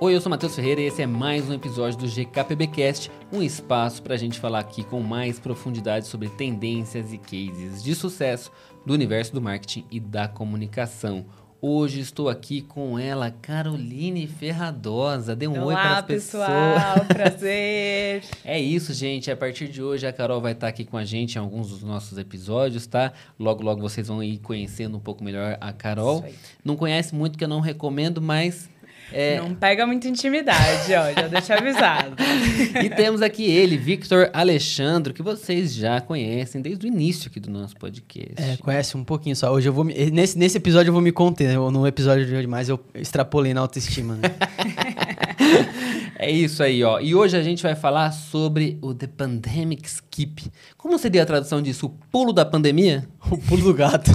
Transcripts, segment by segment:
Oi, eu sou Matheus Ferreira e esse é mais um episódio do GKPBcast, um espaço para a gente falar aqui com mais profundidade sobre tendências e cases de sucesso do universo do marketing e da comunicação. Hoje estou aqui com ela, Caroline Ferradosa. Dê um Olá, oi para as pessoas. pessoal, prazer. É isso, gente. A partir de hoje a Carol vai estar aqui com a gente em alguns dos nossos episódios, tá? Logo, logo vocês vão ir conhecendo um pouco melhor a Carol. Não conhece muito que eu não recomendo, mas é, Não pega muita intimidade, ó, já deixa avisado. E temos aqui ele, Victor Alexandro, que vocês já conhecem desde o início aqui do nosso podcast. É, conhece um pouquinho só. Hoje eu vou me, nesse, nesse episódio eu vou me conter. Eu- No episódio de hoje mais eu extrapolei na autoestima. né? É isso aí, ó. E hoje a gente vai falar sobre o The Pandemic Skip. Como seria a tradução disso? O pulo da pandemia? o pulo do gato.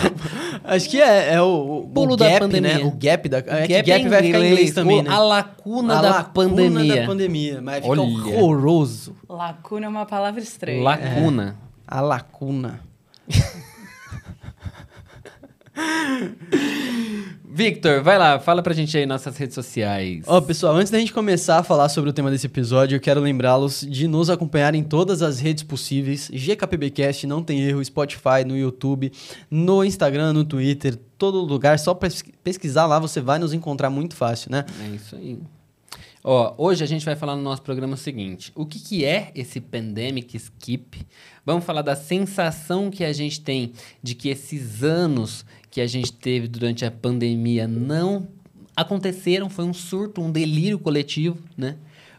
Acho que é, é o, o, Pulo o da gap, pandemia. né? O gap da. É que Gap gap é vai ficar em inglês também, né? A lacuna A da lacuna pandemia. da pandemia. Mas fica Olha. horroroso. Lacuna é uma palavra estranha. Lacuna. A lacuna. Victor, vai lá, fala pra gente aí nossas redes sociais. Ó, pessoal, antes da gente começar a falar sobre o tema desse episódio, eu quero lembrá-los de nos acompanhar em todas as redes possíveis. GKPBcast, não tem erro, Spotify, no YouTube, no Instagram, no Twitter, todo lugar. Só pes- pesquisar lá, você vai nos encontrar muito fácil, né? É isso aí. Ó, hoje a gente vai falar no nosso programa o seguinte: o que, que é esse pandemic skip? Vamos falar da sensação que a gente tem de que esses anos que a gente teve durante a pandemia não aconteceram, foi um surto, um delírio coletivo, né?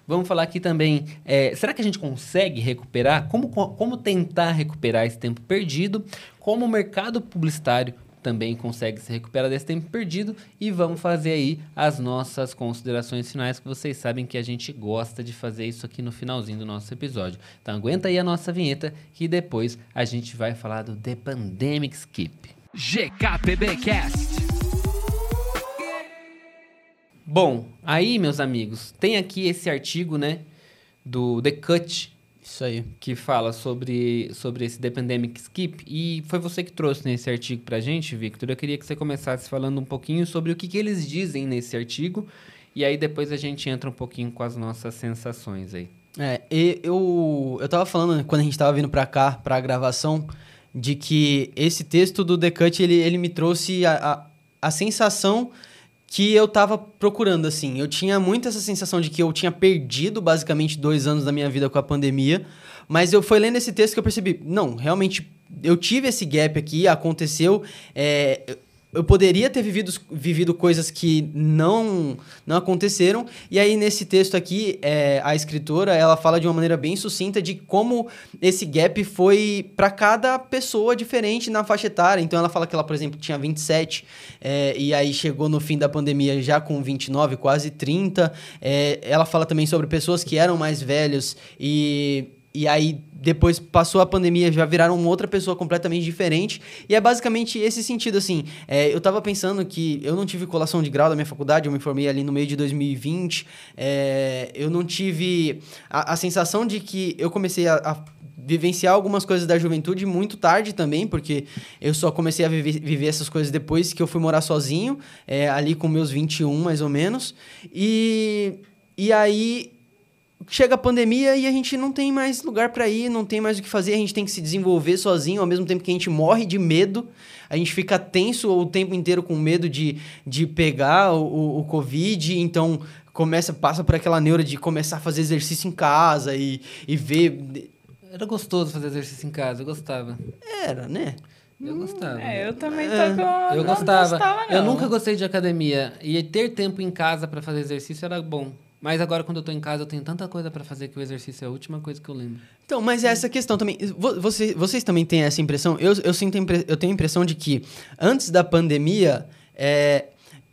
Vamos falar aqui também, é, será que a gente consegue recuperar? Como, co- como tentar recuperar esse tempo perdido? Como o mercado publicitário também consegue se recuperar desse tempo perdido? E vamos fazer aí as nossas considerações finais, que vocês sabem que a gente gosta de fazer isso aqui no finalzinho do nosso episódio. Então aguenta aí a nossa vinheta, que depois a gente vai falar do The Pandemic Skip. GKPBcast. Bom, aí, meus amigos, tem aqui esse artigo, né, do The Cut, Isso aí. que fala sobre, sobre esse The Pandemic Skip. E foi você que trouxe nesse artigo pra gente, Victor. Eu queria que você começasse falando um pouquinho sobre o que, que eles dizem nesse artigo. E aí depois a gente entra um pouquinho com as nossas sensações aí. É, eu, eu tava falando quando a gente tava vindo pra cá, pra gravação, de que esse texto do The Cut, ele, ele me trouxe a, a, a sensação que eu tava procurando, assim. Eu tinha muito essa sensação de que eu tinha perdido, basicamente, dois anos da minha vida com a pandemia, mas eu fui lendo esse texto que eu percebi, não, realmente, eu tive esse gap aqui, aconteceu, é, eu- poderia ter vivido, vivido coisas que não não aconteceram. E aí, nesse texto aqui, é, a escritora ela fala de uma maneira bem sucinta de como esse gap foi para cada pessoa diferente na faixa etária. Então, ela fala que ela, por exemplo, tinha 27, é, e aí chegou no fim da pandemia já com 29, quase 30. É, ela fala também sobre pessoas que eram mais velhos e. E aí, depois passou a pandemia, já viraram outra pessoa completamente diferente. E é basicamente esse sentido, assim. É, eu tava pensando que eu não tive colação de grau da minha faculdade, eu me formei ali no meio de 2020. É, eu não tive a, a sensação de que eu comecei a, a vivenciar algumas coisas da juventude muito tarde também, porque eu só comecei a viver, viver essas coisas depois que eu fui morar sozinho, é, ali com meus 21 mais ou menos. E, e aí chega a pandemia e a gente não tem mais lugar pra ir, não tem mais o que fazer, a gente tem que se desenvolver sozinho, ao mesmo tempo que a gente morre de medo, a gente fica tenso o tempo inteiro com medo de, de pegar o, o, o Covid, então começa, passa por aquela neura de começar a fazer exercício em casa e, e ver. Era gostoso fazer exercício em casa, eu gostava. Era, né? Eu gostava. É, eu também tô É, com. Eu não gostava. gostava, Eu não. nunca gostei de academia. E ter tempo em casa pra fazer exercício era bom. Mas agora, quando eu tô em casa, eu tenho tanta coisa pra fazer que o exercício é a última coisa que eu lembro. Então, mas essa questão também. Vo- Você, vocês também têm essa impressão? Eu, eu, sinto eu tenho a impressão de que antes da pandemia, é,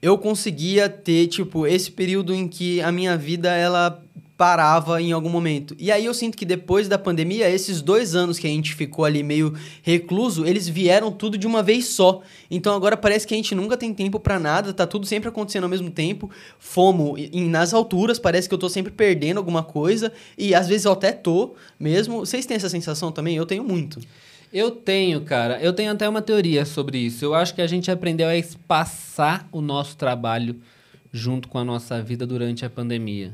eu conseguia ter, tipo, esse período em que a minha vida, ela parava em algum momento. E aí eu sinto que depois da pandemia, esses dois anos que a gente ficou ali meio recluso, eles vieram tudo de uma vez só. Então agora parece que a gente nunca tem tempo pra nada, tá tudo sempre acontecendo ao mesmo tempo. Fomo em- nas alturas, parece que eu tô sempre perdendo alguma coisa. E às vezes eu até tô mesmo. Vocês têm essa sensação também? Eu tenho muito. Eu tenho, cara. Eu tenho até uma teoria sobre isso. Eu acho que a gente aprendeu a espaçar o nosso trabalho junto com a nossa vida durante a pandemia.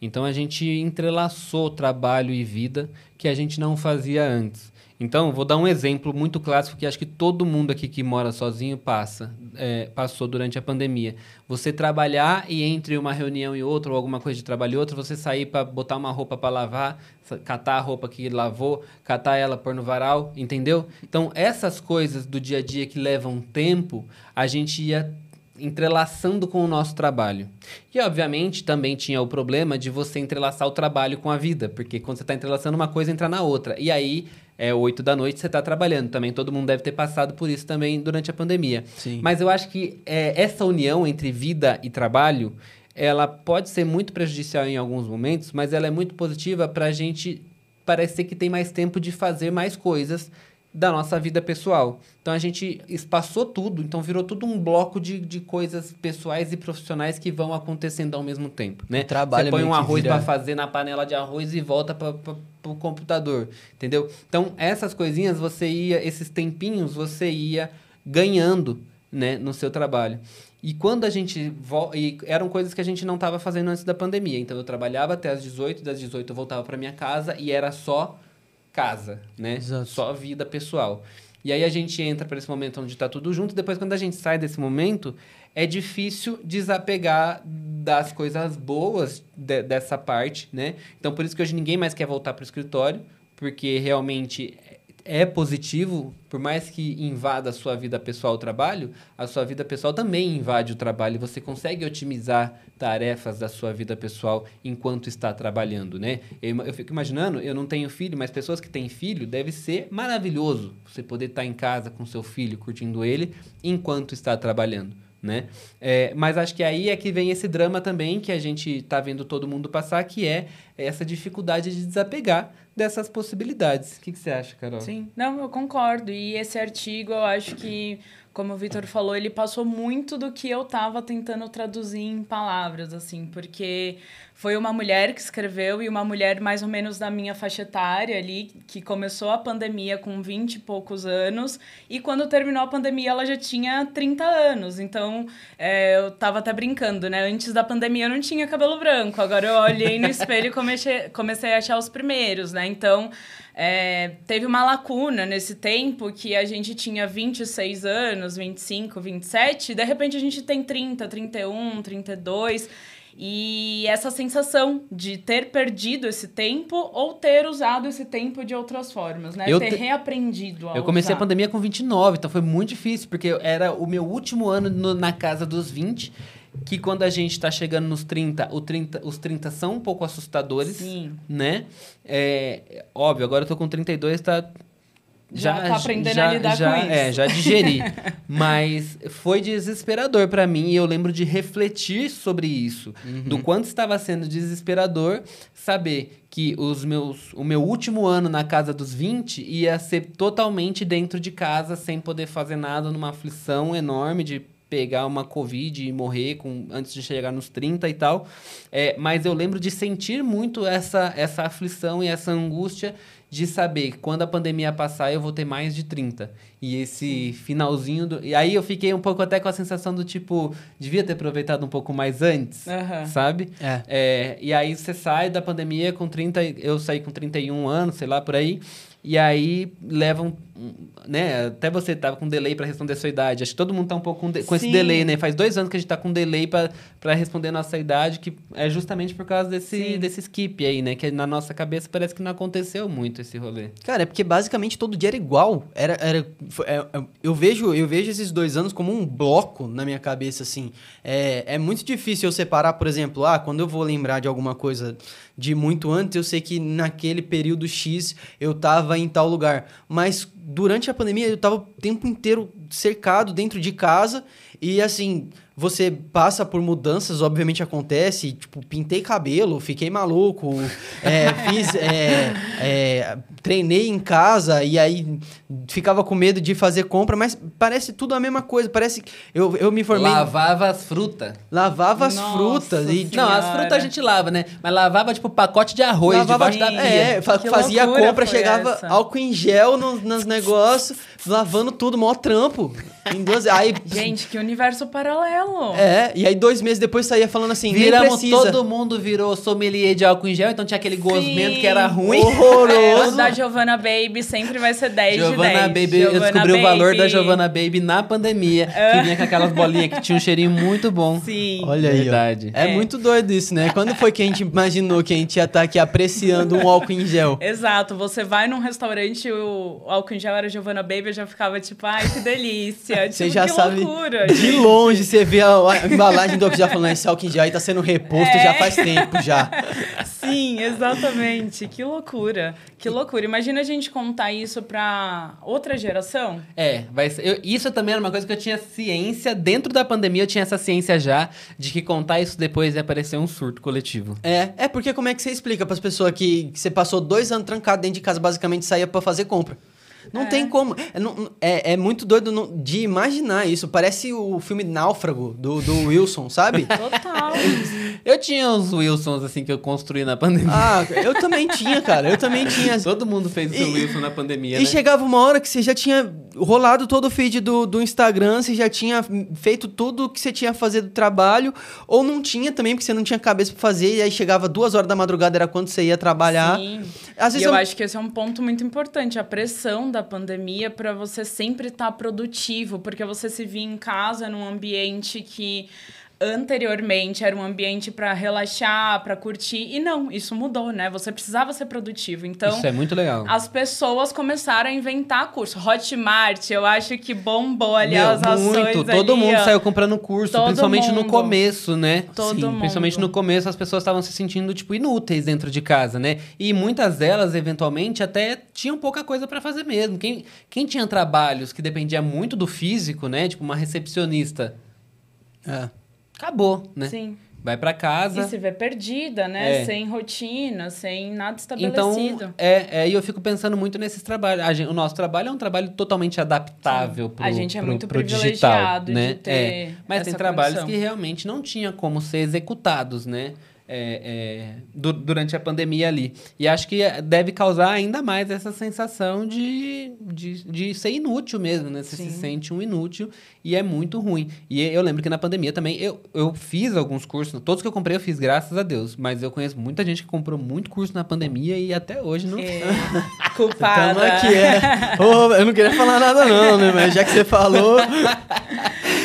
Então a gente entrelaçou trabalho e vida que a gente não fazia antes. Então, vou dar um exemplo muito clássico que acho que todo mundo aqui que mora sozinho passa, é, passou durante a pandemia. Você trabalhar e entre uma reunião e outra, ou alguma coisa de trabalho e outra, você sair para botar uma roupa para lavar, catar a roupa que lavou, catar ela pôr no varal, entendeu? Então, essas coisas do dia a dia que levam tempo, a gente ia entrelaçando com o nosso trabalho. E, obviamente, também tinha o problema de você entrelaçar o trabalho com a vida, porque quando você está entrelaçando uma coisa, entra na outra. E aí, é 8 da noite, você está trabalhando. Também todo mundo deve ter passado por isso também durante a pandemia. Sim. Mas eu acho que é, essa união entre vida e trabalho, ela pode ser muito prejudicial em alguns momentos, mas ela é muito positiva para a gente parecer que tem mais tempo de fazer mais coisas da nossa vida pessoal. Então a gente espaçou tudo, então virou tudo um bloco de, de coisas pessoais e profissionais que vão acontecendo ao mesmo tempo, né? Trabalho Você põe um arroz para fazer na panela de arroz e volta para o computador, entendeu? Então essas coisinhas você ia, esses tempinhos você ia ganhando, né, no seu trabalho. E quando a gente e eram coisas que a gente não estava fazendo antes da pandemia. Então eu trabalhava até as 18, das 18 eu voltava para minha casa e era só casa, né? Exato. Só vida pessoal. E aí a gente entra para esse momento onde está tudo junto, e depois quando a gente sai desse momento, é difícil desapegar das coisas boas de- dessa parte, né? Então por isso que hoje ninguém mais quer voltar para o escritório, porque realmente é positivo, por mais que invada a sua vida pessoal o trabalho, a sua vida pessoal também invade o trabalho você consegue otimizar tarefas da sua vida pessoal enquanto está trabalhando, né? Eu, eu fico imaginando, eu não tenho filho, mas pessoas que têm filho, deve ser maravilhoso você poder estar em casa com seu filho, curtindo ele, enquanto está trabalhando. Né? É, mas acho que aí é que vem esse drama também que a gente está vendo todo mundo passar, que é essa dificuldade de desapegar dessas possibilidades. O que, que você acha, Carol? Sim, não, eu concordo. E esse artigo, eu acho que, como o Vitor falou, ele passou muito do que eu estava tentando traduzir em palavras, assim, porque foi uma mulher que escreveu e uma mulher mais ou menos da minha faixa etária ali, que começou a pandemia com 20 e poucos anos, e quando terminou a pandemia ela já tinha 30 anos. Então, é, eu tava até brincando, né? Antes da pandemia eu não tinha cabelo branco, agora eu olhei no espelho e comecei, comecei a achar os primeiros, né? Então, é, teve uma lacuna nesse tempo que a gente tinha 26 anos, 25, 27, e de repente a gente tem 30, 31, 32. E essa sensação de ter perdido esse tempo ou ter usado esse tempo de outras formas, né? Eu ter te- reaprendido a Eu comecei a usar. pandemia com 29, então foi muito difícil, porque era o meu último ano no- na casa dos 20, que quando a gente tá chegando nos 30, o 30, os 30 são um pouco assustadores, Sim. né? É, óbvio, agora eu tô com 32, tá... Já tá aprendendo a lidar já, com isso. É, já digeri. Mas foi desesperador pra mim e eu lembro de refletir sobre isso. Do quanto estava sendo desesperador saber que os meus, o meu último ano na casa dos 20 ia ser totalmente dentro de casa, sem poder fazer nada, numa aflição enorme de pegar uma Covid e morrer com, antes de chegar nos 30 e tal. É, mas eu lembro de sentir muito essa, essa aflição e essa angústia de saber que quando a pandemia passar eu vou ter mais de 30. E esse finalzinho do... E aí eu fiquei um pouco até com a sensação do tipo, devia ter aproveitado um pouco mais antes, Aham. sabe? É. É, e aí você sai da pandemia com 30, eu saí com 31 anos, sei lá, por aí. E aí levam, né? Até você tava com delay para responder a sua idade. Acho que todo mundo tá um pouco com, de- com esse delay, né? Faz dois anos que a gente tá com delay para responder a nossa idade, que é justamente por causa desse, Sim. desse skip aí, né? Que na nossa cabeça parece que não aconteceu muito esse rolê. Cara, é porque basicamente todo dia era igual. Era, era, foi- é- é- eu, vejo, eu vejo esses dois anos como um bloco na minha cabeça, assim. É, é muito difícil eu separar, por exemplo, ah, quando eu vou lembrar de alguma coisa de muito antes, eu sei que naquele período X eu tava em tal lugar. Mas durante a pandemia eu tava o tempo inteiro cercado dentro de casa e assim. Você passa por mudanças, obviamente acontece. Tipo, pintei cabelo, fiquei maluco, é, fiz. é, é, treinei em casa e aí ficava com medo de fazer compra, mas parece tudo a mesma coisa. Parece que eu, eu me formei. Lavava as frutas. Lavava as Nossa frutas e. Senhora. Não, as frutas a gente lava, né? Mas lavava, tipo, pacote de arroz Lavava, debaixo da pia. é, fa- Que fazia a compra, chegava essa? álcool em gel no- nos negócios, lavando tudo, mó trampo. Em duas, aí, Gente, que universo paralelo gel. É, e aí dois meses depois saía falando assim, Viramos, todo mundo virou sommelier de álcool em gel, então tinha aquele gosmento Sim. que era ruim. É, o Horroroso. da Giovanna Baby sempre vai ser 10 de 10. Giovanna Baby, eu Giovanna descobri o valor da Baby. Giovanna Baby na pandemia, que vinha com aquelas bolinhas que tinha um cheirinho muito bom. Sim. Olha aí. Verdade. É, É. muito doido isso, né? Quando foi que a gente imaginou que a gente ia estar aqui apreciando um álcool em gel? Exato, você vai num restaurante, o álcool em gel era Giovanna Baby, eu já ficava tipo, ai, que delícia. Você tipo, já que sabe loucura. de gente. longe, você vê a, a embalagem do gel falando, esse álcool em gel aí tá sendo reposto É. já faz tempo já. Sim, exatamente. Que loucura. Que loucura. Imagina a gente contar isso pra outra geração. É, vai ser, eu- isso também era uma coisa que eu tinha ciência, dentro da pandemia eu tinha essa ciência já, de que contar isso depois ia parecer um surto coletivo. É, é porque como é que você explica pras pessoas que, que você passou dois anos trancado dentro de casa, basicamente saía pra fazer compra? Não É. tem como. É, não- é- é muito doido não- de imaginar isso. Parece o filme Náufrago, do, do Wilson, sabe? Total. Eu tinha uns Wilsons, assim, que eu construí na pandemia. ah, eu também tinha, cara. Eu também tinha. Todo mundo fez o seu E- Wilson na pandemia, E né? chegava uma hora que você já tinha rolado todo o feed do, do Instagram, você já tinha feito tudo o que você tinha a fazer do trabalho, ou não tinha também, porque você não tinha cabeça pra fazer, e aí chegava duas horas da madrugada, era quando você ia trabalhar. Sim. Às vezes eu eu- acho que esse é um ponto muito importante, a pressão da pandemia para você sempre estar produtivo, porque você se via em casa num ambiente que anteriormente era um ambiente para relaxar, para curtir, e não, isso mudou, né? Você precisava ser produtivo. Então, Isso é muito legal. as pessoas começaram a inventar curso. Hotmart, eu acho que bombou ali Meu, as ações muito. Todo ali, mundo ó. saiu comprando curso, Todo principalmente no mundo. começo, né? Todo Sim, mundo. Principalmente no começo, as pessoas estavam se sentindo, tipo, inúteis dentro de casa, né? E muitas delas, eventualmente, até tinham pouca coisa pra fazer mesmo. Quem, quem tinha trabalhos que dependia muito do físico, né? Tipo, uma recepcionista, É. acabou, né? Sim. Vai pra casa. E se vê perdida, né? É. Sem rotina, sem nada Então, estabelecido. é, é, e eu fico pensando muito nesses trabalhos. Gente- o nosso trabalho é um trabalho totalmente adaptável pro, A gente é pro- muito pro digital, privilegiado né? de ter É, Mas tem trabalhos condição. que realmente não tinha como ser executados, né? É, é, du- durante a pandemia ali. E acho que deve causar ainda mais essa sensação de, de, de ser inútil mesmo, né? Você se Sim. sente um inútil e é muito ruim. E eu lembro que na pandemia também eu, eu fiz alguns cursos, todos que eu comprei eu fiz, graças a Deus. Mas eu conheço muita gente que comprou muito curso na pandemia e até hoje não. É, culpada. Tamo aqui, é. Ô, eu não queria falar nada não, né? Mas já que você falou...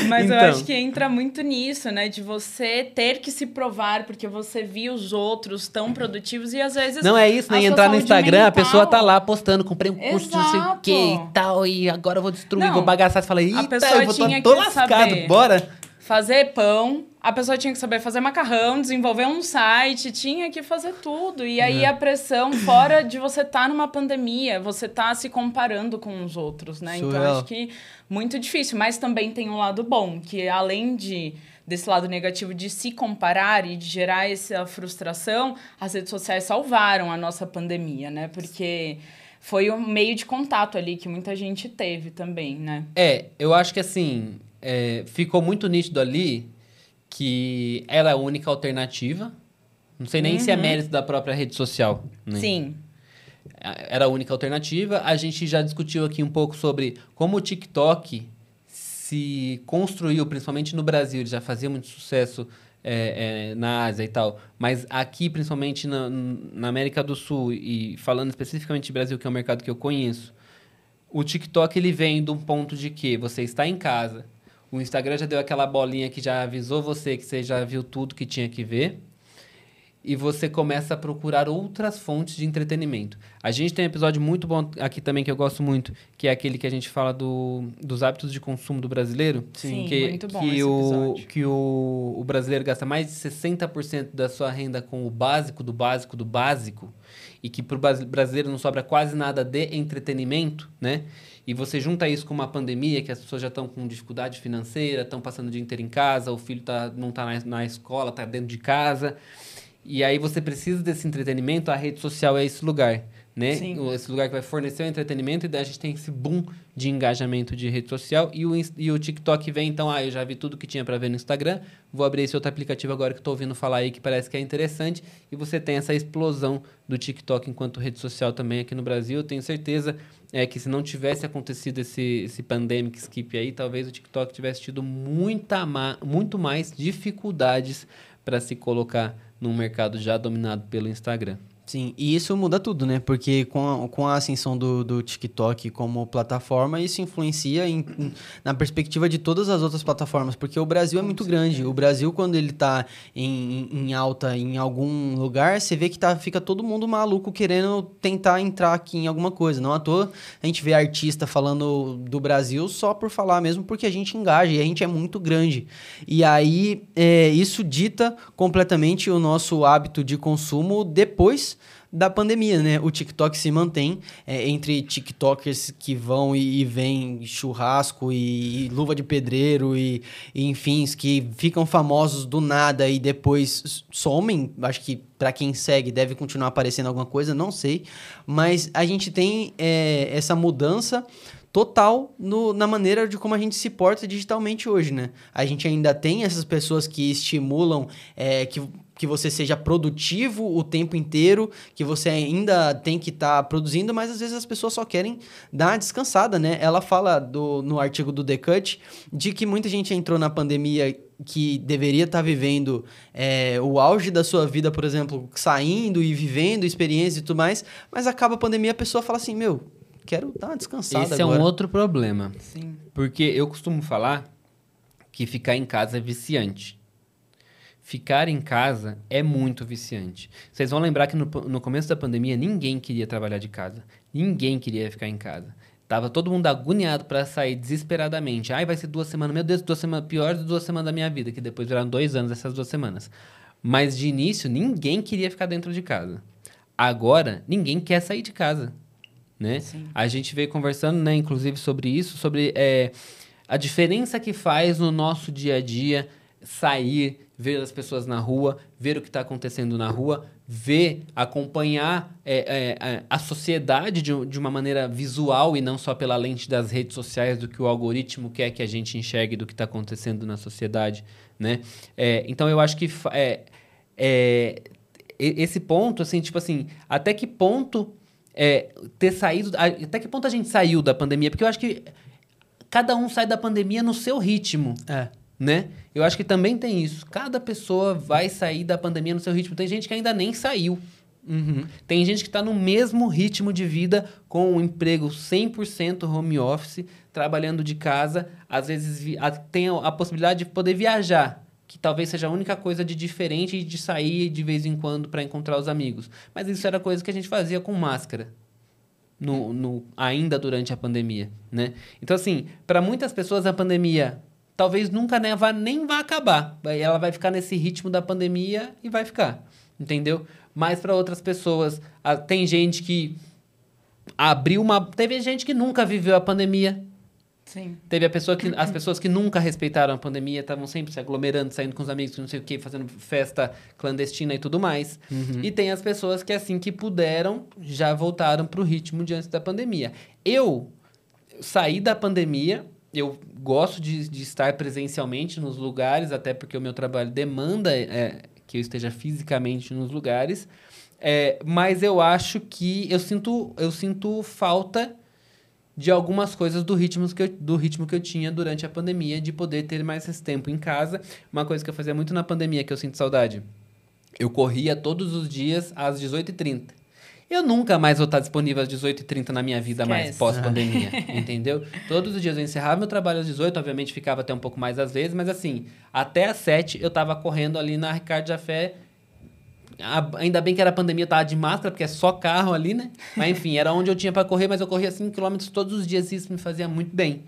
Mas eu Então. acho que entra muito nisso, né? De você ter que se provar, porque você viu os outros tão produtivos e às vezes. Não é isso, a sua entrar no Instagram, a mental- pessoa tá lá postando, comprei um curso de não sei o quê e tal, e agora eu vou destruir, Não, vou bagaçar. Você fala, eita, pessoa eu vou, tô, tinha tô que lascado, saber. bora. Fazer pão, a pessoa tinha que saber fazer macarrão, desenvolver um site, tinha que fazer tudo. E aí É. a pressão, fora de você estar numa pandemia, você tá se comparando com os outros, né? Então Surreal. acho que muito difícil. Mas também tem um lado bom, que além de desse lado negativo de se comparar e de gerar essa frustração, as redes sociais salvaram a nossa pandemia, né? Porque foi um meio de contato ali que muita gente teve também, né? É, eu acho que assim, é, ficou muito nítido ali que era a única alternativa. Não sei nem se é mérito da própria rede social. Né? Sim. era a única alternativa. A gente já discutiu aqui um pouco sobre como o TikTok se construiu, principalmente no Brasil, ele já fazia muito sucesso é, é, na Ásia e tal, mas aqui, principalmente na, na América do Sul, e falando especificamente de Brasil, que é um mercado que eu conheço, o TikTok ele vem de um ponto de que você está em casa, o Instagram já deu aquela bolinha que já avisou você que você já viu tudo que tinha que ver, e você começa a procurar outras fontes de entretenimento. A gente tem um episódio muito bom aqui também que eu gosto muito, que é aquele que a gente fala do, dos hábitos de consumo do brasileiro. Sim, que, muito bom que o episódio. Que o, o brasileiro gasta mais de 60% da sua renda com o básico do básico do básico, e que para o brasileiro não sobra quase nada de entretenimento, né? E você junta isso com uma pandemia, que as pessoas já estão com dificuldade financeira, estão passando o dia inteiro em casa, o filho tá, não está na, na escola, está dentro de casa. E aí você precisa desse entretenimento, a rede social é esse lugar. Né? Sim. Esse lugar que vai fornecer o entretenimento e daí a gente tem esse boom de engajamento de rede social e o, e o TikTok vem então, ah, eu já vi tudo que tinha para ver no Instagram, vou abrir esse outro aplicativo agora que tô ouvindo falar aí que parece que é interessante e você tem essa explosão do TikTok enquanto rede social também aqui no Brasil. Eu tenho certeza é que se não tivesse acontecido esse, esse pandemic skip aí, talvez o TikTok tivesse tido muita muito mais dificuldades para se colocar num mercado já dominado pelo Instagram. Sim, e isso muda tudo, né? Porque com a, com a ascensão do, do TikTok como plataforma, isso influencia em- em- na perspectiva de todas as outras plataformas, porque o Brasil é muito grande. O Brasil, quando ele tá em, em alta em algum lugar, você vê que tá, fica todo mundo maluco querendo tentar entrar aqui em alguma coisa. Não à toa a gente vê artista falando do Brasil só por falar mesmo, porque a gente engaja e a gente é muito grande. E aí, é, isso dita completamente o nosso hábito de consumo depois da pandemia, né? O TikTok se mantém é, entre TikTokers que vão e, e vêm churrasco e, e luva de pedreiro e, e enfim, que ficam famosos do nada e depois somem. Acho que para quem segue deve continuar aparecendo alguma coisa, não sei. Mas a gente tem é, essa mudança total no- na maneira de como a gente se porta digitalmente hoje, né? A gente ainda tem essas pessoas que estimulam é, que, que você seja produtivo o tempo inteiro, que você ainda tem que estar produzindo, mas às vezes as pessoas só querem dar uma descansada, né? Ela fala do, no artigo do The Cut de que muita gente entrou na pandemia que deveria estar vivendo é, o auge da sua vida, por exemplo, saindo e vivendo experiências e tudo mais, mas acaba a pandemia a pessoa fala assim, meu, quero dar uma descansada Esse é agora. um outro problema. Sim. Porque eu costumo falar que ficar em casa é viciante. Ficar em casa é muito viciante. Vocês vão lembrar que no, no começo da pandemia ninguém queria trabalhar de casa. Ninguém queria ficar em casa. Tava todo mundo agoniado para sair desesperadamente. Ai, vai ser duas semanas. Meu Deus, duas semanas. Pior de duas semanas da minha vida, que depois viraram dois anos essas duas semanas. Mas de início, ninguém queria ficar dentro de casa. Agora, ninguém quer sair de casa. Né? Sim. A gente veio conversando, né, inclusive, sobre isso, sobre é, a diferença que faz no nosso dia a dia sair, ver as pessoas na rua, ver o que está acontecendo na rua, ver, acompanhar é, é, é, a sociedade de, de uma maneira visual e não só pela lente das redes sociais, do que o algoritmo quer que a gente enxergue do que está acontecendo na sociedade, né? É, então, eu acho que é, é, esse ponto, assim, tipo assim, até que ponto é, ter saído. Até que ponto a gente saiu da pandemia? Porque eu acho que cada um sai da pandemia no seu ritmo, É. né? Eu acho que também tem isso. Cada pessoa vai sair da pandemia no seu ritmo. Tem gente que ainda nem saiu. Uhum. Tem gente que está no mesmo ritmo de vida, com um emprego 100% home office, trabalhando de casa, às vezes tem a possibilidade de poder viajar, que talvez seja a única coisa de diferente de sair de vez em quando para encontrar os amigos. Mas isso era coisa que a gente fazia com máscara. No, no- ainda durante a pandemia, né? Então, assim, para muitas pessoas a pandemia talvez nunca né, vá, nem vá acabar. Ela vai ficar nesse ritmo da pandemia e vai ficar, entendeu? Mas para outras pessoas, ah, tem gente que abriu uma. Teve gente que nunca viveu a pandemia. Sim. Teve a pessoa que, as pessoas que nunca respeitaram a pandemia, estavam sempre se aglomerando, saindo com os amigos, não sei o quê, fazendo festa clandestina e tudo mais. E tem as pessoas que, assim que puderam, já voltaram para o ritmo de antes da pandemia. Eu saí da pandemia, eu gosto de, de estar presencialmente nos lugares, até porque o meu trabalho demanda é, que eu esteja fisicamente nos lugares. É, mas eu acho que eu sinto, eu sinto falta de algumas coisas do ritmo, que eu, do ritmo que eu tinha durante a pandemia, de poder ter mais esse tempo em casa. Uma coisa que eu fazia muito na pandemia, que eu sinto saudade. Eu corria todos os dias às 18h30. Eu nunca mais vou estar disponível às 18h30 na minha vida mais Esquece. pós-pandemia, entendeu? Todos os dias eu encerrava meu trabalho às 18 obviamente ficava até um pouco mais às vezes, mas assim, até às 7 eu tava correndo ali na Ricardo Jafé. Ainda bem que era pandemia, eu tava de máscara, porque é só carro ali, né? Mas enfim, era onde eu tinha para correr, mas eu corria 5 km todos os dias e isso me fazia muito bem.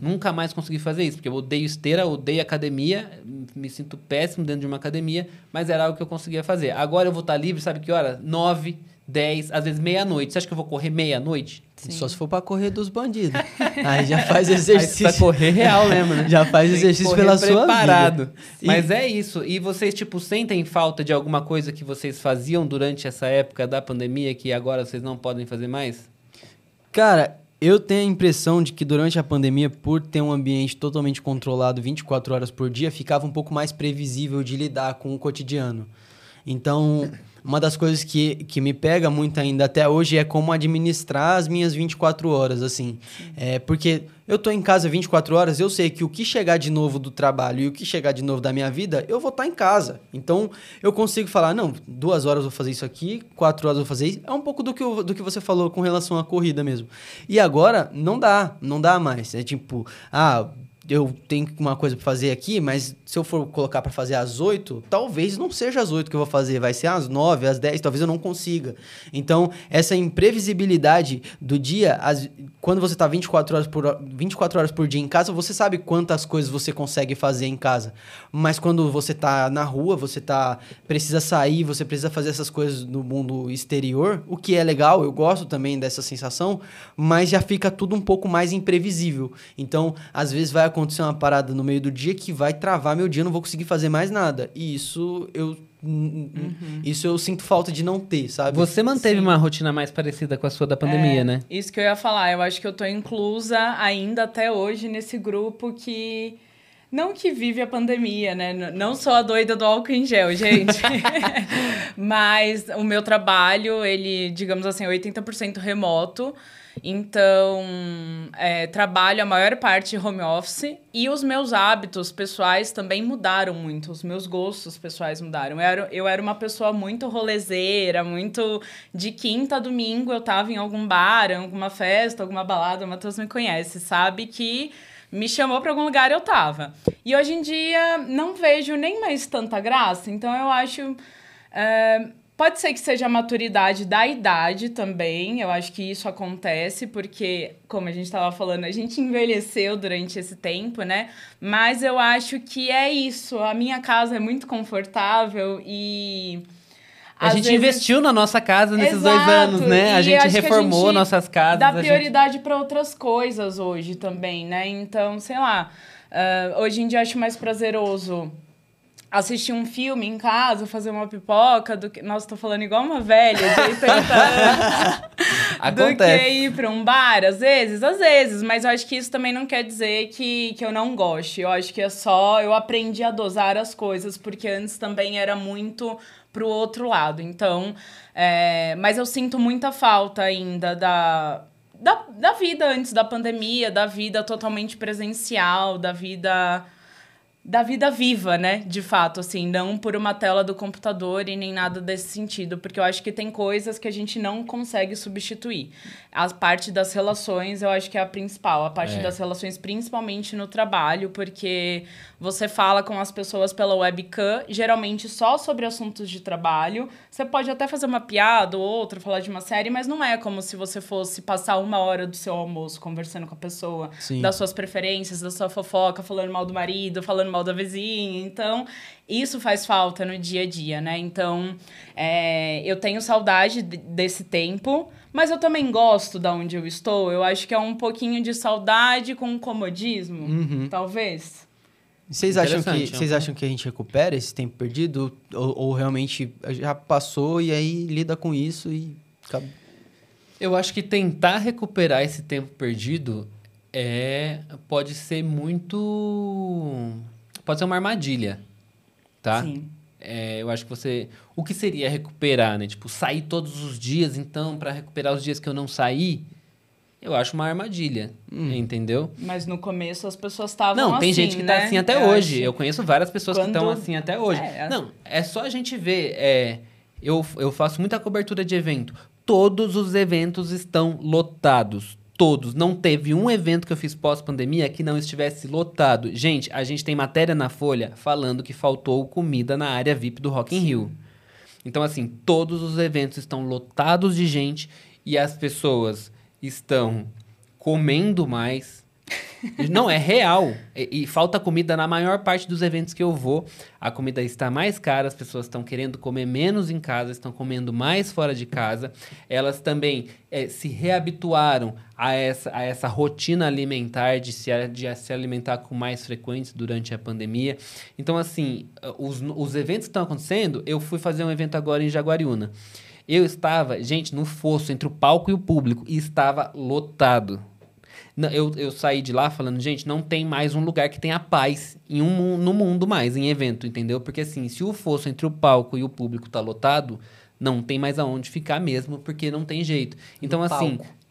Nunca mais consegui fazer isso, porque eu odeio esteira, odeio academia, me sinto péssimo dentro de uma academia, mas era algo que eu conseguia fazer. Agora eu vou estar livre, sabe que hora? 9, 10, às vezes meia-noite. Você acha que eu vou correr meia-noite? Só se for pra correr dos bandidos. Aí já faz Aí exercício. vai correr real mesmo, né? Já faz Tem exercício pela sua preparado. vida. Mas é isso. E vocês, tipo, sentem falta de alguma coisa que vocês faziam durante essa época da pandemia que agora vocês não podem fazer mais? Cara, eu tenho a impressão de que durante a pandemia, por ter um ambiente totalmente controlado 24 horas por dia, ficava um pouco mais previsível de lidar com o cotidiano. Então, uma das coisas que, que me pega muito ainda até hoje é como administrar as minhas 24 horas, assim. É, porque eu tô em casa 24 horas, eu sei que o que chegar de novo do trabalho e o que chegar de novo da minha vida, eu vou estar em casa. Então, eu consigo falar, não, duas horas eu vou fazer isso aqui, quatro horas eu vou fazer isso. É um pouco do que, eu- do que você falou com relação à corrida mesmo. E agora, não dá, não dá mais. É tipo, ah, eu tenho uma coisa pra fazer aqui, mas se eu for colocar pra fazer às 8, talvez não seja às 8 que eu vou fazer, vai ser às 9, às 10, talvez eu não consiga. Então, essa imprevisibilidade do dia, as- quando você tá 24 horas, por, 24 horas por dia em casa, você sabe quantas coisas você consegue fazer em casa. Mas quando você tá na rua, você tá precisa sair, você precisa fazer essas coisas no mundo exterior, o que é legal, eu gosto também dessa sensação, mas já fica tudo um pouco mais imprevisível. Então, às vezes vai acontecer uma parada no meio do dia que vai travar meu dia, eu não vou conseguir fazer mais nada. E isso eu isso eu sinto falta de não ter, sabe? Você manteve Sim. uma rotina mais parecida com a sua da pandemia, É, né? Isso que eu ia falar. Eu acho que eu tô inclusa ainda até hoje nesse grupo que. Não que vive a pandemia, né? Não sou a doida do álcool em gel, gente. Mas o meu trabalho, ele, digamos assim, é 80% remoto. Então, é, trabalho a maior parte home office. E os meus hábitos pessoais também mudaram muito. Os meus gostos pessoais mudaram. Eu era, eu era uma pessoa muito rolezeira, muito... De quinta a domingo eu tava em algum bar, em alguma festa, alguma balada. O Matheus me conhece, sabe que me chamou para algum lugar eu tava. E hoje em dia não vejo nem mais tanta graça. Então eu acho... é, Pode ser que seja a maturidade da idade também, eu acho que isso acontece, porque, como a gente estava falando, a gente envelheceu durante esse tempo, né? Mas eu acho que é isso. A minha casa é muito confortável e. A gente vezes, investiu na nossa casa nesses dois Exato, anos, né? A gente que a reformou gente nossas casas. Dá a gente- prioridade para outras coisas hoje também, né? Então, sei lá. ah, hoje em dia acho mais prazeroso assistir um filme em casa, fazer uma pipoca, do que. Nossa, tô falando igual uma velha de 80 anos. do que Acontece. ir pra um bar, às vezes, às vezes. Mas eu acho que isso também não quer dizer que, que eu não goste. Eu acho que é só. Eu aprendi a dosar as coisas, porque antes também era muito pro outro lado. Então. é, mas eu sinto muita falta ainda da. Da, da vida antes da pandemia, da vida totalmente presencial, da vida da vida viva, né? De fato, assim, não por uma tela do computador e nem nada desse sentido, porque eu acho que tem coisas que a gente não consegue substituir. A parte das relações, eu acho que é a principal, a parte É. das relações principalmente no trabalho, porque você fala com as pessoas pela webcam, geralmente só sobre assuntos de trabalho. Você pode até fazer uma piada ou outra, falar de uma série, mas não é como se você fosse passar uma hora do seu almoço conversando com a pessoa, Sim. das suas preferências, da sua fofoca, falando mal do marido, falando mal da vizinha. Então, isso faz falta no dia a dia, né? Então, é, eu tenho saudade de- desse tempo, mas eu também gosto da onde eu estou. Eu acho que é um pouquinho de saudade com comodismo, Uhum. talvez. Vocês acham, que, é vocês acham que a gente recupera esse tempo perdido? Ou, ou realmente já passou e aí lida com isso e. acaba- Eu acho que tentar recuperar esse tempo perdido é pode ser muito pode ser uma armadilha, tá? Sim. É, eu acho que você o que seria recuperar, né? Tipo sair todos os dias então para recuperar os dias que eu não saí, eu acho uma armadilha, entendeu? Mas no começo as pessoas estavam Não, tem assim, gente que né? tá assim até Eu hoje. acho. Eu conheço várias pessoas que Quando- estão assim até hoje. É, Não, é só a gente ver. é, eu, eu faço muita cobertura de evento. Todos os eventos estão lotados. Todos. Não teve um evento que eu fiz pós-pandemia que não estivesse lotado. Gente, a gente tem matéria na Folha falando que faltou comida na área VIP do Rock in Rio. Então, assim, todos os eventos estão lotados de gente e as pessoas estão comendo mais, Não, é real. E, e, falta comida na maior parte dos eventos que eu vou. A comida está mais cara, as pessoas estão querendo comer menos em casa, estão comendo mais fora de casa. Elas também é, se reabituaram a essa, a essa rotina alimentar de se, de se alimentar com mais frequência durante a pandemia. Então, assim, os, os eventos que estão acontecendo, eu fui fazer um evento agora em Jaguariúna. Eu estava, gente, no fosso entre o palco e o público e estava lotado eu, eu saí de lá falando, gente, não tem mais um lugar que tenha paz em um, no mundo mais, em evento, entendeu? Porque assim, se o fosso entre o palco e o público tá lotado, não tem mais aonde ficar mesmo, porque não tem jeito. Então, no assim. Palco.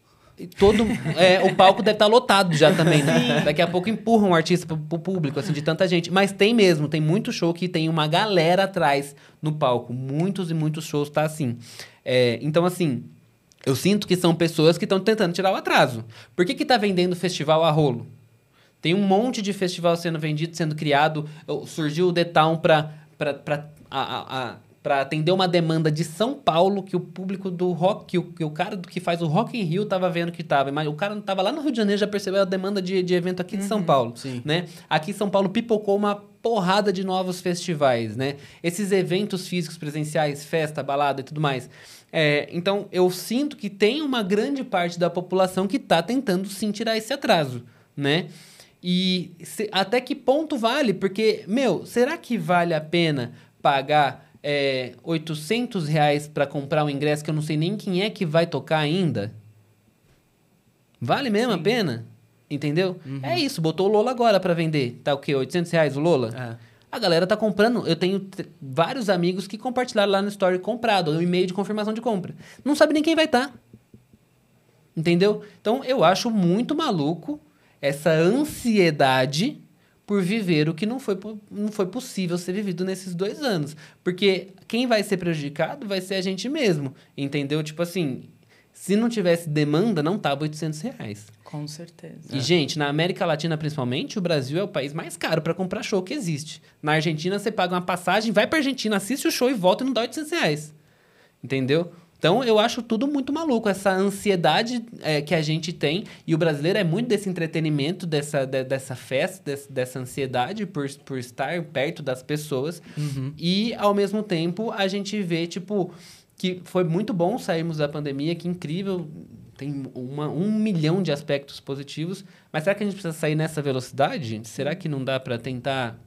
Todo, é, o palco deve estar tá lotado já também, né? Daqui a pouco empurram um artista pro, pro público, assim, de tanta gente. Mas tem mesmo, tem muito show que tem uma galera atrás no palco. Muitos e muitos shows tá assim. É, então, assim, eu sinto que são pessoas que estão tentando tirar o atraso. Por que está vendendo festival a rolo? Tem um monte de festival sendo vendido, sendo criado. Surgiu o The Town para atender uma demanda de São Paulo que o público do rock, que o, que o cara do que faz o Rock in Rio estava vendo que estava. Mas o cara não estava lá no Rio de Janeiro já percebeu a demanda de, de evento aqui uhum, de São uhum. Paulo, sim. né? Aqui em São Paulo pipocou uma porrada de novos festivais, né? Esses eventos físicos presenciais, festa, balada e tudo mais. É, então, eu sinto que tem uma grande parte da população que está tentando sim tirar esse atraso, né? E se, até que ponto vale? Porque, meu, será que vale a pena pagar é, 800 reais para comprar um ingresso que eu não sei nem quem é que vai tocar ainda? Vale mesmo sim. a pena? Entendeu? Uhum. É isso, botou o Lola agora para vender. Tá o quê? 800 reais o Lola? É. A galera tá comprando. Eu tenho vários amigos que compartilharam lá no story comprado, um e-mail de confirmação de compra. Não sabe nem quem vai estar. Tá. Entendeu? Então eu acho muito maluco essa ansiedade por viver o que não foi, não foi possível ser vivido nesses dois anos. Porque quem vai ser prejudicado vai ser a gente mesmo. Entendeu? Tipo assim, se não tivesse demanda, não tava 800 reais. Com certeza. E, é. gente, na América Latina, principalmente, o Brasil é o país mais caro para comprar show que existe. Na Argentina, você paga uma passagem, vai pra Argentina, assiste o show e volta e não dá 800 reais. Entendeu? Então, eu acho tudo muito maluco, essa ansiedade é, que a gente tem. E o brasileiro é muito desse entretenimento, dessa, de, dessa festa, desse, dessa ansiedade por, por estar perto das pessoas. Uhum. E, ao mesmo tempo, a gente vê, tipo, que foi muito bom sairmos da pandemia, que incrível tem uma, um milhão de aspectos positivos, mas será que a gente precisa sair nessa velocidade? Será que não dá para tentar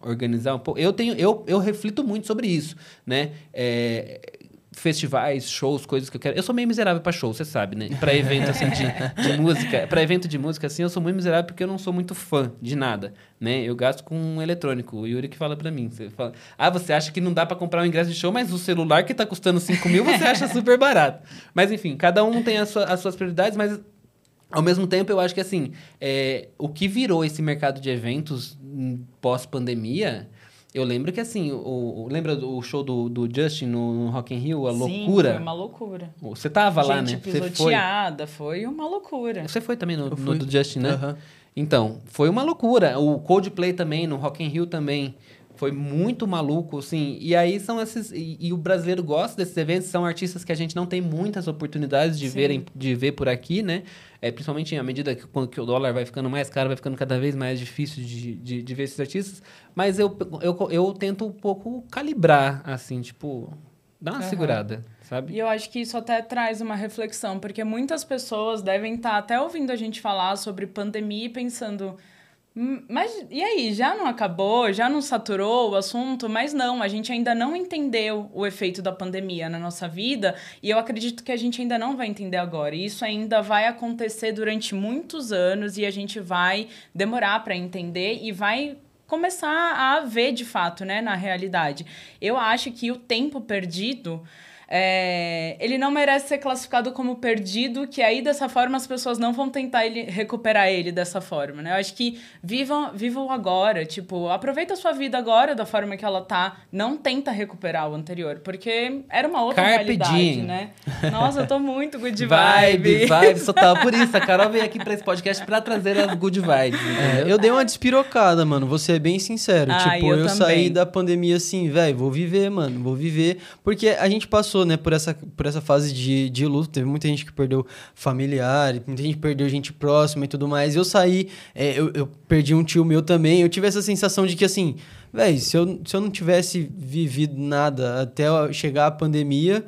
organizar um pouco? Eu tenho, eu, eu reflito muito sobre isso, né? É, festivais, shows, coisas que eu quero. Eu sou meio miserável para show, você sabe, né? Para evento assim de, de música, para evento de música assim, eu sou muito miserável porque eu não sou muito fã de nada, né? Eu gasto com um eletrônico. O Yuri que fala para mim, você fala: "Ah, você acha que não dá para comprar um ingresso de show, mas o celular que tá custando 5 mil você acha super barato". Mas enfim, cada um tem sua, as suas prioridades, mas ao mesmo tempo, eu acho que assim, é, o que virou esse mercado de eventos pós-pandemia eu lembro que assim, o, o lembra do show do, do Justin no, no Rock in Rio, a Sim, loucura? foi uma loucura. Você tava Gente lá, né? pisoteada, foi? foi uma loucura. Você foi também no, no do Justin, né? Uhum. Então, foi uma loucura. O Coldplay também, no Rock in Rio também. Foi muito maluco, assim. E aí são esses. E, e, o brasileiro gosta desses eventos, são artistas que a gente não tem muitas oportunidades de, verem, de ver por aqui, né? É, principalmente à medida que, que, o dólar vai ficando mais caro, vai ficando cada vez mais difícil de, de, de ver esses artistas. Mas eu, eu, eu tento um pouco calibrar, assim, tipo, dar uma uhum. segurada, sabe? E eu acho que isso até traz uma reflexão, porque muitas pessoas devem estar até ouvindo a gente falar sobre pandemia e pensando mas e aí, já não acabou? Já não saturou o assunto? Mas não, a gente ainda não entendeu o efeito da pandemia na nossa vida e eu acredito que a gente ainda não vai entender agora. Isso ainda vai acontecer durante muitos anos e a gente vai demorar para entender e vai começar a ver de fato, né, na realidade. Eu acho que o tempo perdido é, ele não merece ser classificado como perdido, que aí dessa forma as pessoas não vão tentar ele, recuperar ele dessa forma, né? Eu acho que vivam, vivam agora, tipo, aproveita a sua vida agora da forma que ela tá, não tenta recuperar o anterior, porque era uma outra Carpe realidade, diem. né? Nossa, eu tô muito good vibe. Vibe, vibe total. Por isso, a Carol veio aqui pra esse podcast pra trazer as good vibes. É, eu dei uma despirocada, mano, vou ser bem sincero. Ah, tipo, eu, eu saí da pandemia assim, velho, vou viver, mano, vou viver, porque a gente passou passou, né, por essa, por essa fase de, de luto. Teve muita gente que perdeu familiar, muita gente perdeu gente próxima e tudo mais. Eu saí, é, eu, eu perdi um tio meu também. Eu tive essa sensação de que, assim, velho, se eu, se eu não tivesse vivido nada até chegar a pandemia,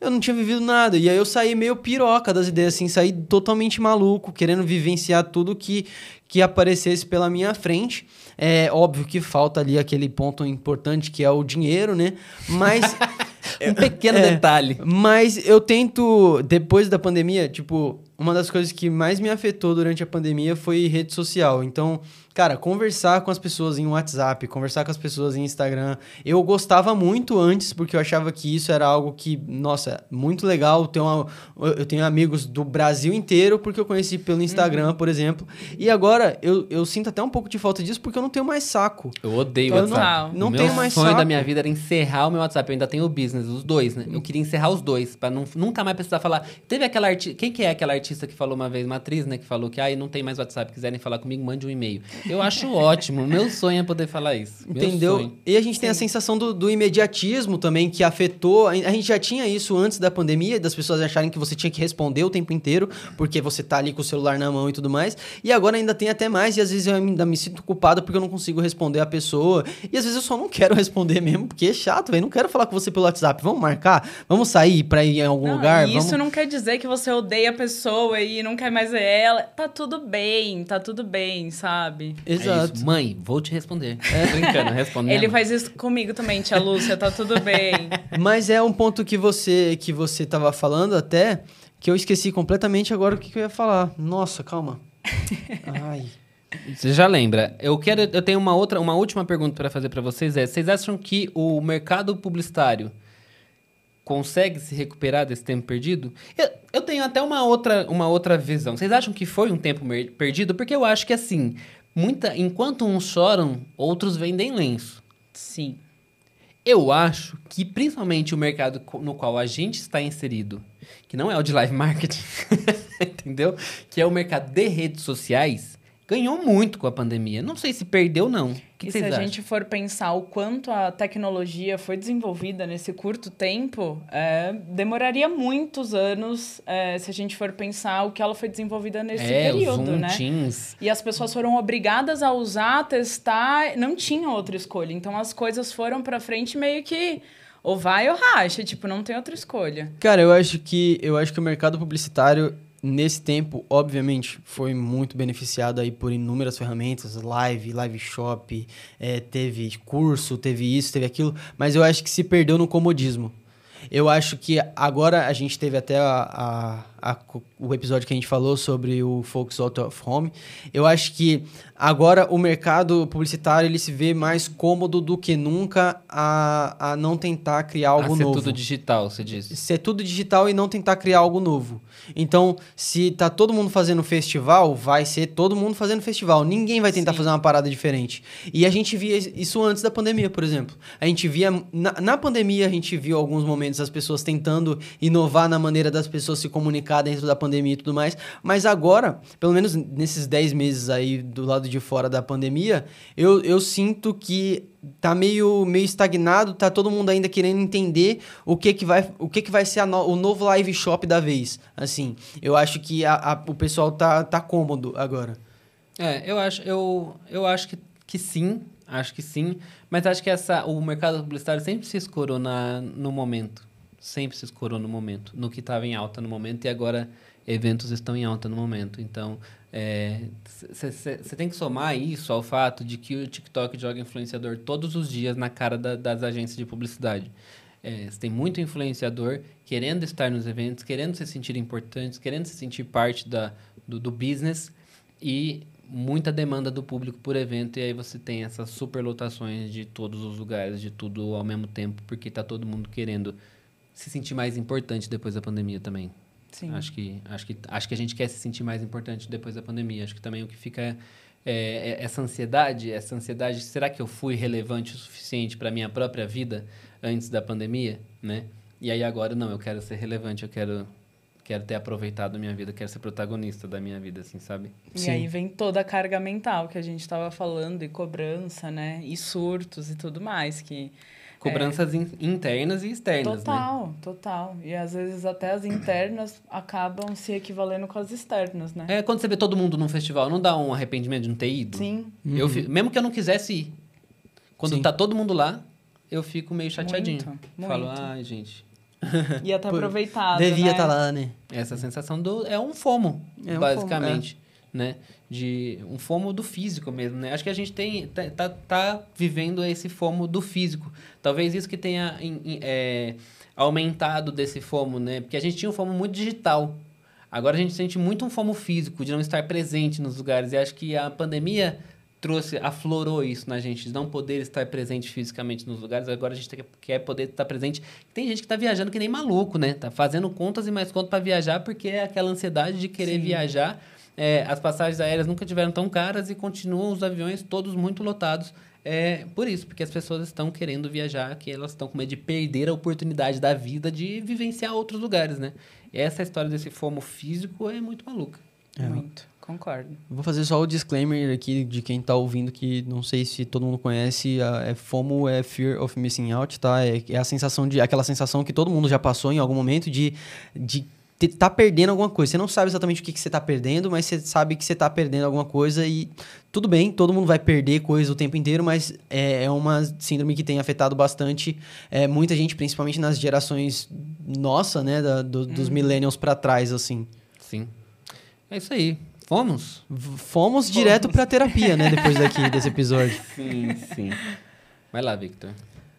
eu não tinha vivido nada. E aí eu saí meio piroca das ideias, assim, saí totalmente maluco, querendo vivenciar tudo que, que aparecesse pela minha frente. É óbvio que falta ali aquele ponto importante que é o dinheiro, né? Mas. um pequeno É. detalhe. Mas eu tento, depois da pandemia, tipo, uma das coisas que mais me afetou durante a pandemia foi rede social. Então, cara, conversar com as pessoas em WhatsApp, conversar com as pessoas em Instagram. Eu gostava muito antes, porque eu achava que isso era algo que, nossa, muito legal. Ter uma, eu tenho amigos do Brasil inteiro, porque eu conheci pelo Instagram, por exemplo. E agora eu, eu sinto até um pouco de falta disso, porque eu não tenho mais saco. Eu odeio o Eu não- WhatsApp. não o meu tenho mais sonho da saco. minha vida era encerrar o meu WhatsApp. Eu ainda tenho o business, os dois, né? Eu queria encerrar os dois, pra não, nunca mais precisar falar. Teve aquela artista. Quem que é aquela artista que falou uma vez, uma atriz, né? Que falou que, ai, não tem mais WhatsApp, quiserem falar comigo, mande um e-mail. Eu acho ótimo. Meu sonho é poder falar isso. Entendeu? E a gente tem a sensação do, do imediatismo também, que afetou. A gente já tinha isso antes da pandemia, das pessoas acharem que você tinha que responder o tempo inteiro, porque você tá ali com o celular na mão e tudo mais. E agora ainda tem até mais, e às vezes eu ainda me sinto culpado porque eu não consigo responder a pessoa. E às vezes eu só não quero responder mesmo, porque é chato, velho. Não quero falar com você pelo WhatsApp. Vamos marcar? Vamos sair pra ir em algum Não, lugar? e isso Vamos... não quer dizer que você odeia a pessoa e não quer mais ver ela. Tá tudo bem, tá tudo bem, sabe? É Exato. isso. Mãe, vou te responder. É, brincando, responde. Ele faz isso comigo também, tia Lúcia, tá tudo bem. Mas é um ponto que você que você tava falando até, que eu esqueci completamente agora o que, que eu ia falar. Nossa, calma. Ai. Você já lembra? Eu quero, eu tenho uma outra, uma última pergunta para fazer para vocês é: vocês acham que o mercado publicitário consegue se recuperar desse tempo perdido? Eu, eu tenho até uma outra, uma outra visão. Vocês acham que foi um tempo perdido? Porque eu acho que assim, muita, enquanto uns choram, outros vendem lenço. Sim. Eu acho que principalmente o mercado no qual a gente está inserido, que não é o de live marketing, entendeu? Que é o mercado de redes sociais, ganhou muito com a pandemia. Não sei se perdeu não. Que e se a acham? gente for pensar o quanto a tecnologia foi desenvolvida nesse curto tempo, é, demoraria muitos anos é, se a gente for pensar o que ela foi desenvolvida nesse é, período, Zoom, né? Teams. E as pessoas foram obrigadas a usar, testar, não tinha outra escolha. Então as coisas foram pra frente meio que ou vai ou racha, tipo, não tem outra escolha. Cara, eu acho que eu acho que o mercado publicitário nesse tempo, obviamente, foi muito beneficiado aí por inúmeras ferramentas, live, live shop, eh, teve curso, teve isso, teve aquilo, mas eu acho que se perdeu no comodismo. Eu acho que agora a gente teve até a, a- a- o episódio que a gente falou sobre o Focus Out of Home. Eu acho que agora o mercado publicitário ele se vê mais cômodo do que nunca a, a não tentar criar algo a ser novo tudo digital, você disse. ser tudo digital e não tentar criar algo novo. Então, se tá todo mundo fazendo festival, vai ser todo mundo fazendo festival. Ninguém vai tentar Sim. fazer uma parada diferente. E a gente via isso antes da pandemia, por exemplo. A gente via. Na, na pandemia, a gente viu alguns momentos as pessoas tentando inovar na maneira das pessoas se dentro da pandemia e tudo mais. Mas agora, pelo menos nesses 10 meses aí do lado de fora da pandemia, eu, eu sinto que tá meio, meio estagnado, tá todo mundo ainda querendo entender o que que vai, o que que vai ser no- o novo live shop da vez. Assim, eu acho que a- a- o pessoal tá, tá cômodo agora. É, eu acho, eu, eu acho que, que sim, acho que sim, mas acho que essa, o mercado publicitário sempre se escorou na, no momento. Sempre se escorou no momento, no que estava em alta no momento, e agora eventos estão em alta no momento. Então, você tem que somar isso ao fato de que o TikTok joga influenciador todos os dias na cara da- das agências de publicidade. Você tem muito influenciador querendo estar nos eventos, querendo se sentir importantes, querendo se sentir parte da, do, do business e muita demanda do público por evento. E aí você tem essas superlotações de todos os lugares, de tudo ao mesmo tempo, porque está todo mundo querendo se sentir mais importante depois da pandemia também. Sim. Acho que, acho, que, acho que a gente quer se sentir mais importante depois da pandemia. Acho que também o que fica é, é essa ansiedade, essa ansiedade, será que eu fui relevante o suficiente para minha própria vida antes da pandemia, né? E aí agora não, eu quero ser relevante, eu quero quero ter aproveitado a minha vida, quero ser protagonista da minha vida, assim, sabe? E Sim. aí vem toda a carga mental que a gente estava falando, e cobrança, né? E surtos e tudo mais. Que Cobranças in- internas e externas, né? total, total. E às vezes até as internas acabam se equivalendo com as externas, né? É, quando você vê todo mundo num festival, não dá um arrependimento de não ter ido? Sim. Eu fi- mesmo que eu não quisesse ir. Quando Sim. tá todo mundo lá, eu fico meio chateadinho. Muito, Falo, muito. ai, gente. E até Pô, aproveitado. Devia né? estar lá, né? Essa sensação do. É um fomo, É um basicamente. Né? De um fomo do físico mesmo, né? Acho que a gente tem, tá, tá, tá vivendo esse fomo do físico. Talvez isso que tenha em- em- é, aumentado desse fomo, né? Porque a gente tinha um fomo muito digital. Agora a gente sente muito um fomo físico, de não estar presente nos lugares. E acho que a pandemia trouxe, aflorou isso na gente, de não poder estar presente fisicamente nos lugares. Agora a gente quer- poder estar presente. Tem gente que tá viajando que nem maluco, né? Tá fazendo contas e mais contas para viajar, porque é aquela ansiedade de querer Sim. viajar. É, as passagens aéreas nunca tiveram tão caras e continuam os aviões todos muito lotados. É por isso, porque as pessoas estão querendo viajar, que elas estão com medo de perder a oportunidade da vida de vivenciar outros lugares, né? E essa história desse fomo físico é muito maluca. É. Muito, concordo. Vou fazer só o disclaimer aqui de quem tá ouvindo, que não sei se todo mundo conhece, a- é FOMO é Fear of Missing Out, tá? É, é a sensação de, aquela sensação que todo mundo já passou em algum momento de, de tá perdendo alguma coisa. Você não sabe exatamente o que, que você tá perdendo, mas você sabe que você tá perdendo alguma coisa e tudo bem, todo mundo vai perder coisa o tempo inteiro, mas é, é uma síndrome que tem afetado bastante é, muita gente, principalmente nas gerações nossa, né, da- do- dos millennials pra trás, assim. Sim. É isso aí. Fomos? V- Fomos direto pra terapia, né, depois daqui, desse episódio. Sim, sim. Vai lá, Victor.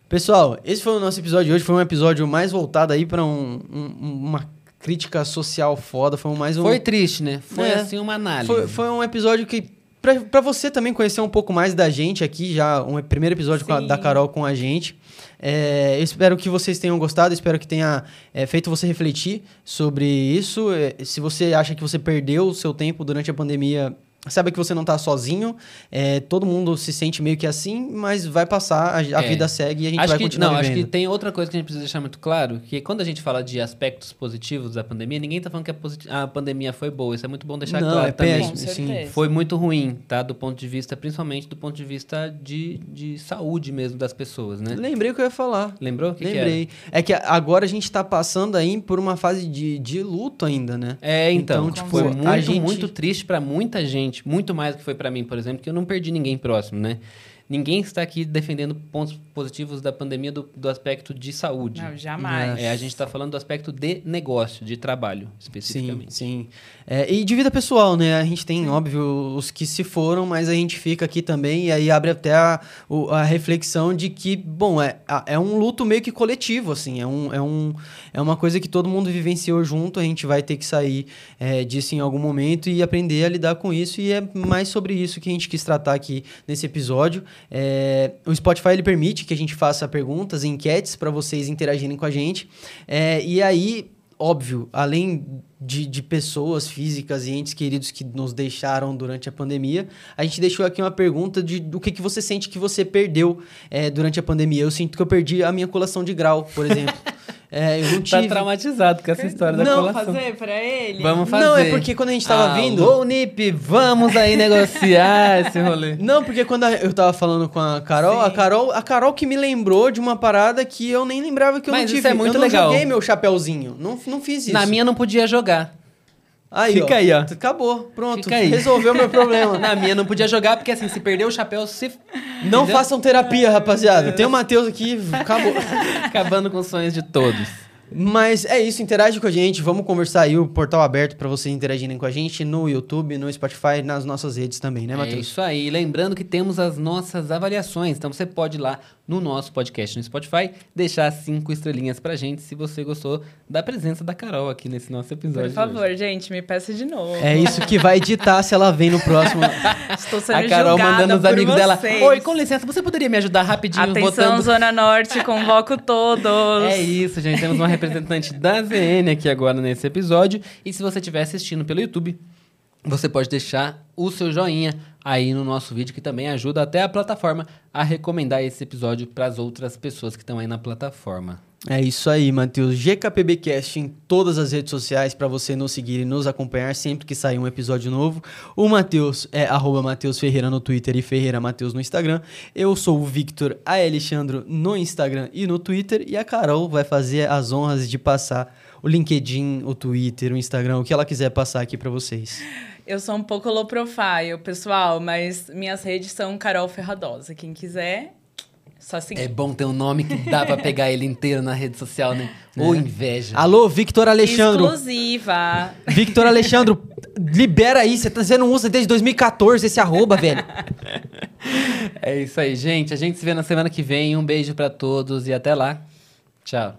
Pessoal, esse foi o nosso episódio de hoje. Foi um episódio mais voltado aí pra um- um- uma crítica social foda. Foi mais um. Foi triste, né? Foi É. assim uma análise. foi, foi um episódio que. Pra, pra você também conhecer um pouco mais da gente aqui, já um primeiro episódio a- da Carol com a gente. É, eu espero que vocês tenham gostado, espero que tenha é, feito você refletir sobre isso. É, se você acha que você perdeu o seu tempo durante a pandemia, saiba que você não tá sozinho. É, todo mundo se sente meio que assim, mas vai passar, a, a É. vida segue e a gente acho vai que, continuar não, vivendo. acho que tem outra coisa que a gente precisa deixar muito claro, que quando a gente fala de aspectos positivos da pandemia, ninguém tá falando que a, a pandemia foi boa. Isso é muito bom deixar Não, claro é também. péssimo, Com sim. Foi muito ruim, tá? Do ponto de vista, principalmente do ponto de vista de, de saúde mesmo das pessoas, né? Lembrei o que eu ia falar. Lembrou? O que que? Lembrei. é que agora a gente tá passando aí por uma fase de, de luto ainda, né? É, então, Então, tipo, foi muito, gente- muito triste pra muita gente, muito mais do que foi pra mim, por exemplo, que eu não perdi ninguém próximo, né? Ninguém está aqui defendendo pontos positivos da pandemia do, do aspecto de saúde. Não, jamais. É, a gente está falando do aspecto de negócio, de trabalho, Sim, especificamente. sim. É, e de vida pessoal, né? A gente tem, óbvio, os que se foram, mas a gente fica aqui também e aí abre até a, a reflexão de que, bom, é, é um luto meio que coletivo, assim. É, um, é, um, é uma coisa que todo mundo vivenciou junto, a gente vai ter que sair é, disso em algum momento e aprender a lidar com isso. E é mais sobre isso que a gente quis tratar aqui nesse episódio. É, o Spotify ele permite que a gente faça perguntas, enquetes para vocês interagirem com a gente. É, e aí, óbvio, além de, de pessoas físicas e entes queridos que nos deixaram durante a pandemia, a gente deixou aqui uma pergunta de o que, que você sente que você perdeu é, durante a pandemia. Eu sinto que eu perdi a minha colação de grau, por exemplo. É, eu não Tá tive. traumatizado com essa história da Não, colação. fazer pra ele? Vamos fazer. Não, é porque quando a gente tava vindo. Alô, Nip, vamos aí negociar esse rolê. Não, porque quando eu tava falando com a Carol, a. Carol, a Carol que me lembrou de uma parada que eu nem lembrava que eu Mas não tive. isso é muito eu não legal. joguei meu chapéuzinho. Não, não fiz isso. Na minha não podia jogar. Aí, Fica ó. aí, ó. Acabou, pronto. Fica aí. Resolveu meu problema. Na minha não podia jogar, porque assim, se perder o chapéu, se... Não Entendeu? façam terapia, rapaziada. Tem o Matheus aqui, acabou. Acabando com os sonhos de todos. Mas é isso, interage com a gente, vamos conversar aí, o portal aberto pra vocês interagirem com a gente no YouTube, no Spotify, nas nossas redes também, né, É Matheus? isso aí. Lembrando que temos as nossas avaliações. Então você pode ir lá no nosso podcast no Spotify, deixar cinco estrelinhas pra gente se você gostou da presença da Carol aqui nesse nosso episódio. Por favor, hoje. gente, me peça de novo. É isso que vai editar se ela vem no próximo. Estou sendo A Carol mandando os amigos dela. vocês. Oi, com licença, você poderia me ajudar rapidinho Atenção, votando? Zona Norte, convoco todos. É isso, gente. Temos uma representante da ZN aqui agora nesse episódio. E se você estiver assistindo pelo YouTube, você pode deixar o seu joinha, aí no nosso vídeo, que também ajuda até a plataforma a recomendar esse episódio para as outras pessoas que estão aí na plataforma. É isso aí, Matheus. GKPBcast em todas as redes sociais para você nos seguir e nos acompanhar sempre que sair um episódio novo. O Matheus é arroba Matheus Ferreira no Twitter e Ferreira Matheus no Instagram. Eu sou o Victor A. Alexandro no Instagram e no Twitter. E a Carol vai fazer as honras de passar o LinkedIn, o Twitter, o Instagram, o que ela quiser passar aqui para vocês. Eu sou um pouco low profile, pessoal, mas minhas redes são Carol Ferradosa. Quem quiser, só seguir. É bom ter um nome que dá pra pegar ele inteiro na rede social, né? Ou inveja. Alô, Victor Alexandro. Exclusiva. Victor Alexandro, libera aí. Você tá- você não usa desde 2014 esse arroba, velho. É isso aí, gente. A gente se vê na semana que vem. Um beijo pra todos e até lá. Tchau.